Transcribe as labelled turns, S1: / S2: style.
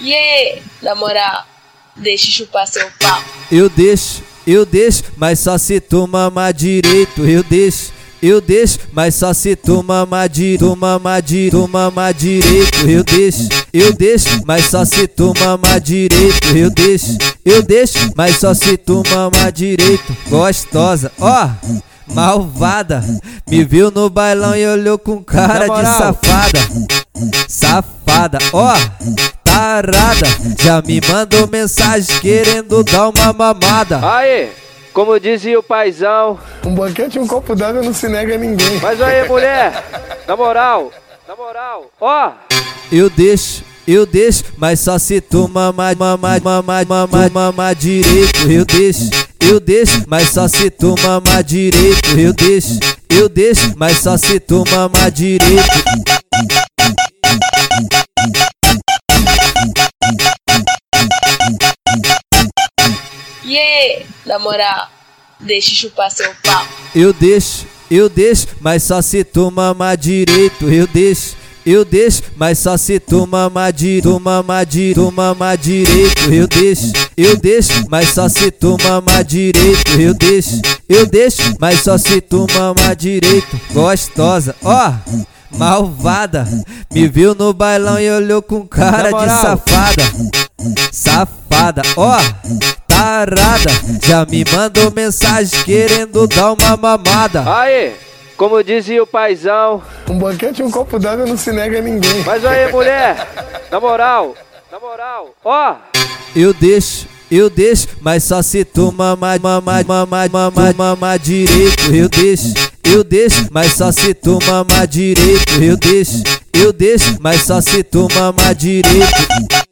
S1: Yeah, na moral, deixa chupar seu pau.
S2: Eu deixo, eu deixo, mas só se tu mamar direito. Eu deixo, eu deixo, mas só se tu mamar direito. Tu mamar direito, tu mamar direito. Eu deixo, eu deixo, mas só se tu mamar direito. Eu deixo, eu deixo, mas só se tu mamar direito. Gostosa, ó. Malvada, me viu no bailão e olhou com cara de safada. Safada, ó, tarada, já me mandou mensagem querendo dar uma mamada.
S3: Aí, como dizia o paizão.
S4: Um banquete e um copo d'água não se nega a ninguém.
S3: Mas aí, mulher, na moral, na moral, ó.
S2: Eu deixo, eu deixo, mas só se tu mamar, mamar, mamar, mamar, mamar direito. Eu deixo, eu deixo, mas só se tu mamar direito. Eu deixo, eu deixo, mas só se tu mamar direito.
S1: Yeah, na moral, deixa chupar seu pau.
S2: Eu deixo, eu deixo, mas só se tu mamar direito. Eu deixo, eu deixo, mas só se tu mamar direito. Tu mamar direito, tu mamar direito. Eu deixo, eu deixo, mas só se tu mamar direito. Eu deixo, eu deixo, mas só se tu mamar direito. Gostosa, ó. Malvada, me viu no bailão e olhou com cara de safada. Safada, ó, tarada, já me mandou mensagem querendo dar uma mamada.
S3: Aí, como dizia o paizão.
S4: Um banquete e um copo d'água não se nega a ninguém.
S3: Mas aí, mulher, na moral, na moral, ó.
S2: Eu deixo, eu deixo, mas só se tu mamar, mamar, mamar, mamar, mamar direito. Eu deixo, eu deixo, mas só se tu mamar direito. Eu deixo, eu deixo, mas só se tu mamar direito.